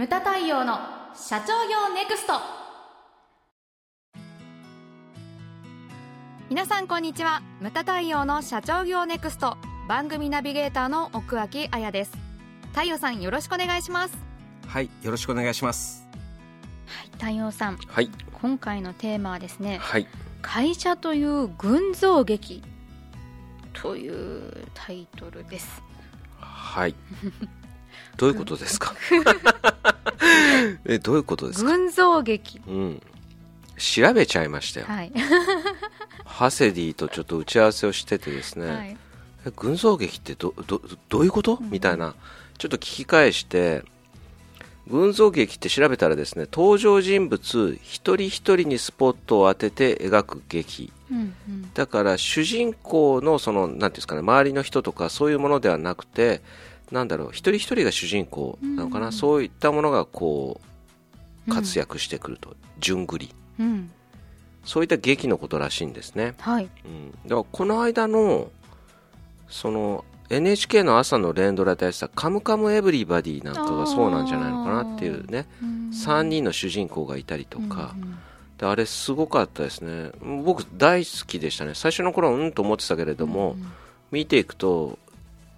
ムタ太陽の社長業ネクスト。皆さんこんにちは。ムタ太陽の社長業ネクスト。番組ナビゲーターの奥脇彩です。太陽さんよろしくお願いします。はいよろしくお願いします。はい太陽さん。はい。今回のテーマはですねはい。会社という群像劇。というタイトルです。はい。どういうことですか？えどういうことですか？群像劇。うん。調べちゃいましたよ、はい、ハセディとちょっと打ち合わせをしててですね、はい、え群像劇ってどどどういうこと、うん。みたいな。ちょっと聞き返して。群像劇って調べたらですね登場人物一人一人にスポットを当てて描く劇。うんうん。だから主人公のそのなんていうんですかね周りの人とかそういうものではなくてなんだろう一人一人が主人公なのかな、うん。そういったものがこう活躍してくると、順繰り。うん。そういった劇のことらしいんですね、はい。うん、だからこの間のその NHK の朝の連ドラでやってた「カムカムエヴリバディ」なんかがそうなんじゃないのかなっていうね。3人の主人公がいたりとか、うんうんであれすごかったですね。僕大好きでしたね。最初の頃はうんと思ってたけれども、うん。見ていくと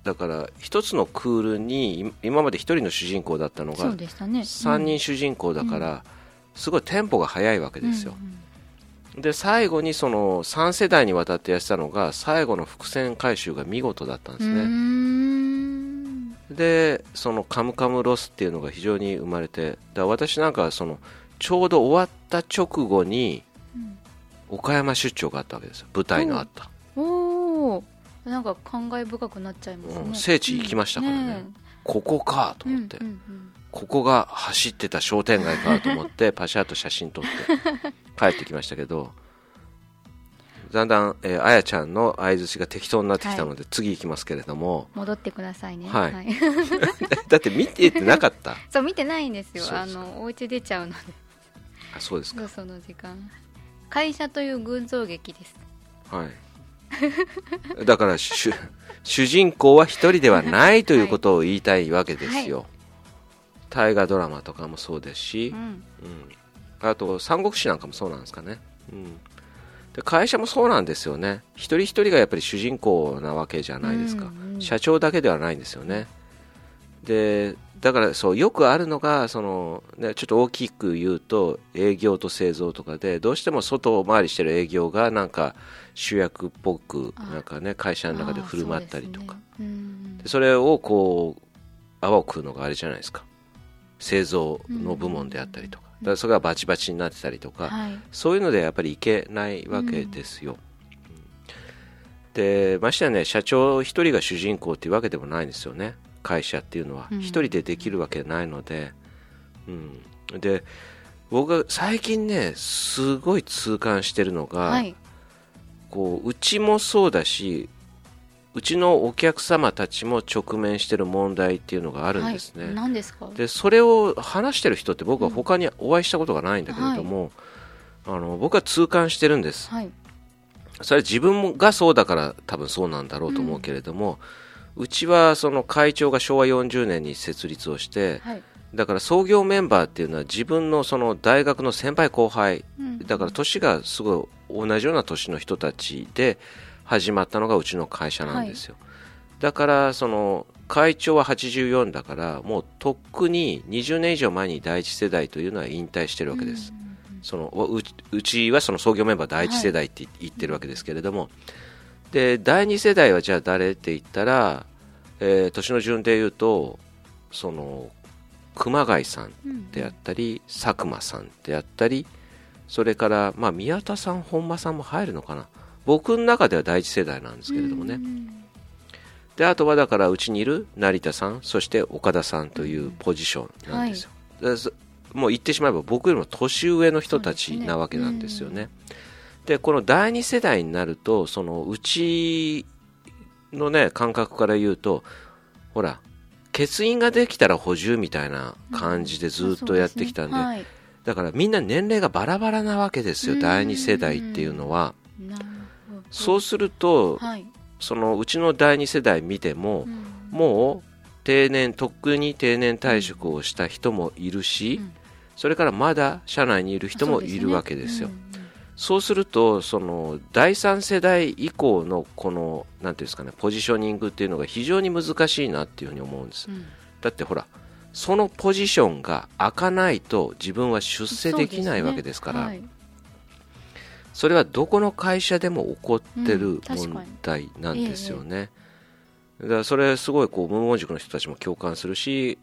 だから一つのクールにい今まで一人の主人公だったのそがうでしたね。3人主人公だから、すごいテンポが速いわけですよ、で最後にその3世代にわたってやってたのが最後の伏線回収が見事だったんですうね、ん。でその「カムカムロス」っていうのが非常に生まれてだ私なんかはそのちょうど終わった直後にうん。岡山出張があったわけですよ。舞台のあった、おおなんか感慨深くなっちゃいますね、うん聖地行きましたからね。ここかとうん思って、うんうんここが走ってた商店街かと思って パシャッと写真撮って帰ってきましたけどだんだん、えー、あやちゃんの相づちが適当になってきたので、次行きますけれども。戻ってくださいね。はい。だって見てってなかった。そう見てないんですよ。あのお家出ちゃうので。あそうですか。その時間。会社という群像劇です。はいだから主主人公は一人ではないということを言いたいわけですよ、大河ドラマとかもそうですし、うん。うん、あと三国志なんかもそうなんですかね、うん、で会社もそうなんですよね。一人一人がやっぱり主人公なわけじゃないですか、うんうん。社長だけではないんですよね。でだからそうよくあるのがその、ね、ちょっと大きく言うと営業と製造とかでどうしても外回りしてる営業がなんか主役っぽくあなんかね会社の中で振る舞ったりとか。そね。うん。でそれをこう泡を食うのがあれじゃないですか。製造の部門であったりとか,、だからそれがバチバチになってたりとか、はい。そういうのでやっぱりいけないわけですよ、でましてやね社長一人が主人公っていうわけでもないんですよね会社っていうのはうん。一人でできるわけないので、うん、で僕が最近ねすごい痛感してるのが、はい。こううちもそうだしうちのお客様たちも直面してる問題っていうのがあるんですね、はい、何ですか？でそれを話してる人って僕は他にお会いしたことがないんだけれども、あの僕は痛感してるんです。はい。それは自分がそうだから多分そうなんだろうと思うけれども、うちはその会長が昭和40年に設立をしてはい。だから創業メンバーっていうのは自分のその大学の先輩後輩うん。だから年がすごい同じような年の人たちで始まったのがうちの会社なんですよ、だからその会長は84だからもうとっくに20年以上前に第一世代というのは引退してるわけです、そのうちうちはその創業メンバー第一世代って言ってるわけですけれども、で第二世代はじゃあ誰って言ったら、えー年の順で言うとその熊谷さんうんであったり佐久間さんであったりそれから、まあ、宮田さん本間さんも入るのかな。僕の中では第一世代なんですけれどもね、うんであとはだからうちにいる成田さんそして岡田さんというポジションなんですよ、でそもう言ってしまえば僕よりも年上の人たちなわけなんですよねでこの第二世代になるとそのうちのね感覚から言うとほら欠員ができたら補充みたいな感じでずっとやってきたんで,、そうすね。はい。だからみんな年齢がバラバラなわけですようん。第二世代っていうのは。そうするとはい。そのうちの第二世代見てもうん。もう定年とっくに定年退職をした人もいるし、うん。それからまだ社内にいる人もいるわけですよ。うんうんそうするとその第三世代以降のこのなんていうんですかねポジショニングっていうのが非常に難しいなっていうふうに思うんです。うん。だってほらそのポジションが開かないと自分は出世できないわけですからそうね。それはどこの会社でも起こってうんる問題なんですよね。だからそれすごいこう無門塾の人たちも共感するし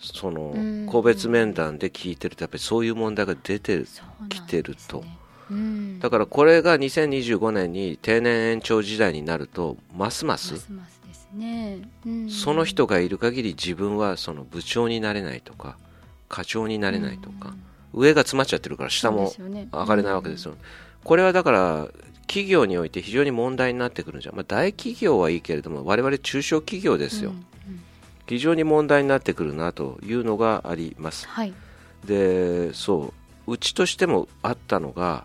そのうん。個別面談で聞いてるとやっぱりそういう問題が出てるそうなんですね。来てるとうんだからこれが2025年に定年延長時代になるとますますその人がいる限り自分はその部長になれないとか課長になれないとか、上が詰まっちゃってるから下も上がれないわけですよ、これはだから企業において非常に問題になってくるんじゃん、まあ、大企業はいいけれども我々中小企業ですよ、うんうん。非常に問題になってくるなというのがあります。はい。でそう。うちとしてもあったのが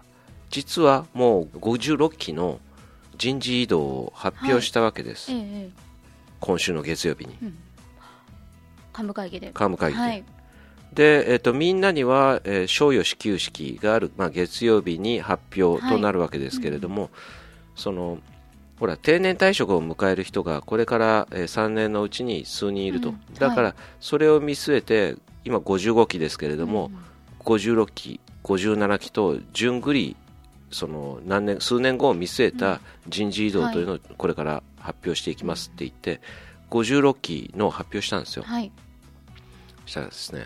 実はもう56期の人事異動を発表したわけです、ええええ。今週の月曜日に。うん。幹部会議で。幹務会議で、はい。で、えっとみんなには、えー賞与支給式がある、まあ、月曜日に発表となるわけですけれども、そのほら定年退職を迎える人がこれから、えー3年のうちに数人いると、うんだからそれを見据えて今55期ですけれども、うん56期57期と順繰りその何年数年後を見据えた人事異動というのをこれから発表していきますって言って、56期の発表したんですよ。はい。そしたらですね、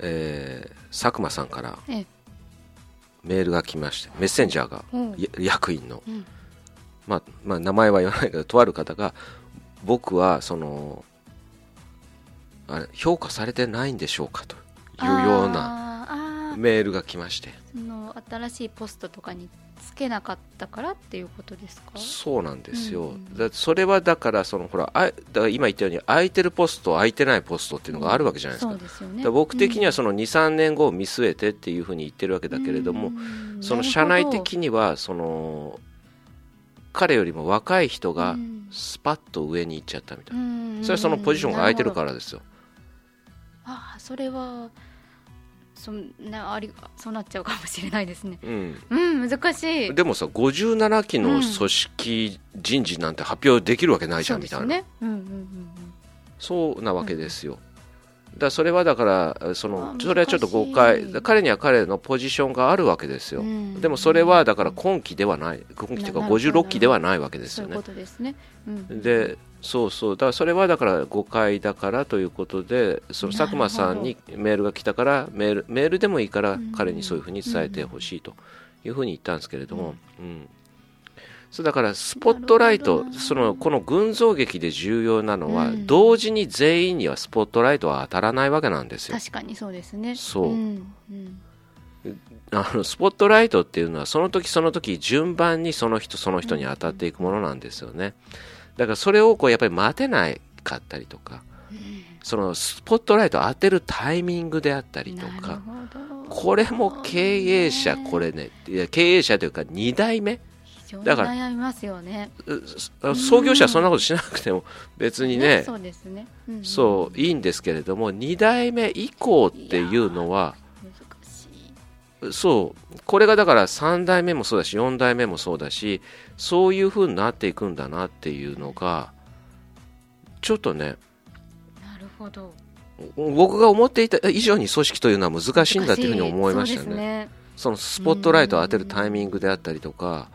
えー佐久間さんからええ。メールが来ましてメッセンジャーが、うん。や役員の、うん。まあ、まあ名前は言わないけどとある方が僕はそのあれ評価されてないんでしょうかというようなメールが来まして。その新しいポストとかにつけなかったからっていうことですか？そうなんですよ、うんだそれはだからそのほらあだ今言ったように空いてるポスト空いてないポストっていうのがあるわけじゃないですか,、そうですよね。だから僕的にはそのの23年後を見据えてっていうふうに言ってるわけだけれども、その社内的にはその彼よりも若い人がスパッと上に行っちゃったみたいな、それはそのポジションが空いてるかららですよ。ああそれはそんなありそうなっちゃうかもしれないですね。うん、うん難しい。でもさ57期の組織人事なんて発表できるわけないじゃんみたいな、そうんうんうんそうなわけですよ。だからそれはだからそあのーそれはちょっと誤解。彼には彼のポジションがあるわけですよ、うん。でもそれはだから今期ではない。今期というかななるほど。56期ではないわけですよね。ですね、そうそう。だからそれはだから誤解だからということでその佐久間さんにメールが来たからメールメールでもいいから彼にそういうふうに伝えてほしいというふうに言ったんですけれども、うん。そうだからスポットライトそのこの群像劇で重要なのは、うん。同時に全員にはスポットライトは当たらないわけなんですよ。確かにそうですね。そう。うん。うん。あのスポットライトっていうのはその時その時順番にその人その人に当たっていくものなんですよねだからそれをこうやっぱり待てないかったりとかそのスポットライトを当てるタイミングであったりとかこれも経営者これねいや経営者というか2代目。だから悩みますよね。う創業者はそんなことしなくても別にねそうですね、うん。うんそういいんですけれども2代目以降っていうのはそう。これがだから3代目もそうだし4代目もそうだしそういう風になっていくんだなっていうのがちょっとねなるほど。僕が思っていた以上に組織というのは難しいんだというふうに思いましたね。ね。そのスポットライトを当てるタイミングであったりとか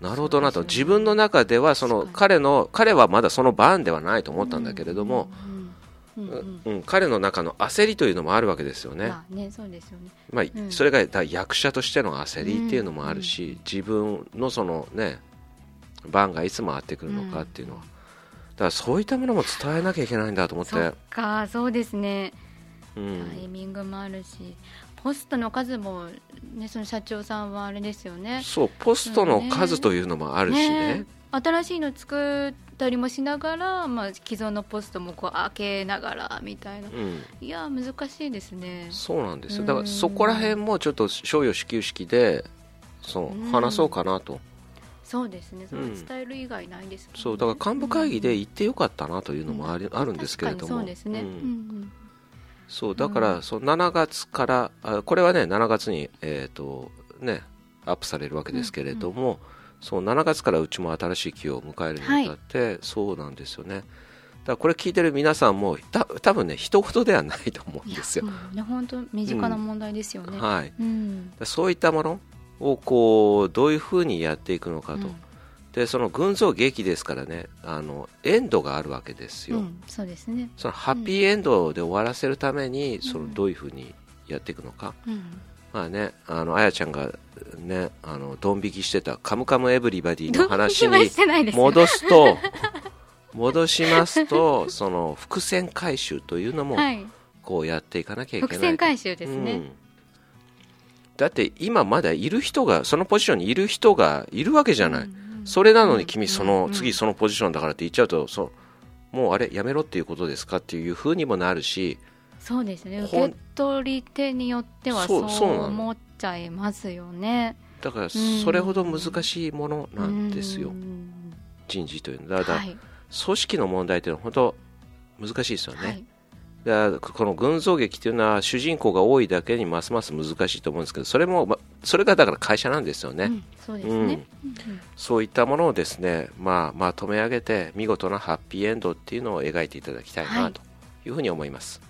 なるほどなと。ね。自分の中ではその彼の彼はまだその番ではないと思ったんだけれども、うんうんうん。うんうん、彼の中の焦りというのもあるわけですよね、まあねそうですよね。まあうん。それがだ役者としての焦りっていうのもあるし、自分のそのね番がいつ回ってくるのかっていうのは、だからそういったものも伝えなきゃいけないんだと思って。そっかそうですね。うん。タイミングもあるし。ポストの数もねその社長さんはあれですよね。そうポストの数というのもあるしね。ね。新しいの作ったりもしながら、まあ、既存のポストもこう開けながらみたいな。うん、いや難しいですね。そうなんですよ。うん。だからそこら辺もちょっと賞与支給式でそううん。話そうかなと、そうですね。それ伝える以外ないです、ねうん、そうだから幹部会議で行ってよかったなというのもあり、うん、あるんですけれども。そうですね、うん、そうだから、そう7月からあこれはね7月にえっ、ー、とねアップされるわけですけれども、そう7月からうちも新しい期を迎えるにあたって、はい、そうなんですよね。だからこれ聞いてる皆さんもた多分ね一言ではないと思うんですよ、ね、本当身近な問題ですよね、はい、そういったものをこうどういうふうにやっていくのかと、でその群像劇ですからねあのエンドがあるわけですよ、うん、そうですね。そのハッピーエンドで終わらせるために、うん、そのどういうふうにやっていくのか、うん、まあねあのあやちゃんがねあのドン引きしてた「カムカムエヴリバディ」の話に戻すと 戻しますとその伏線回収というのも、こうやっていかなきゃいけない。伏線回収ですね、だって今まだいる人がそのポジションにいる人がいるわけじゃない、うんそれなのに君その、次そのポジションだからって言っちゃうとそうもうあれやめろっていうことですかっていうふうにもなるしそうですね。受け取り手によってはそう思っちゃいますよね。だからそれほど難しいものなんですよ。人事というのは。だから、組織の問題というのは本当難しいですよね、はい。だこの群像劇というのは主人公が多いだけにますます難しいと思うんですけどそれも、ま、それがだから会社なんですよね、うん、そうですね、そういったものをですね、まあ、まとめ上げて見事なハッピーエンドっていうのを描いていただきたいなというふうに思います、はい、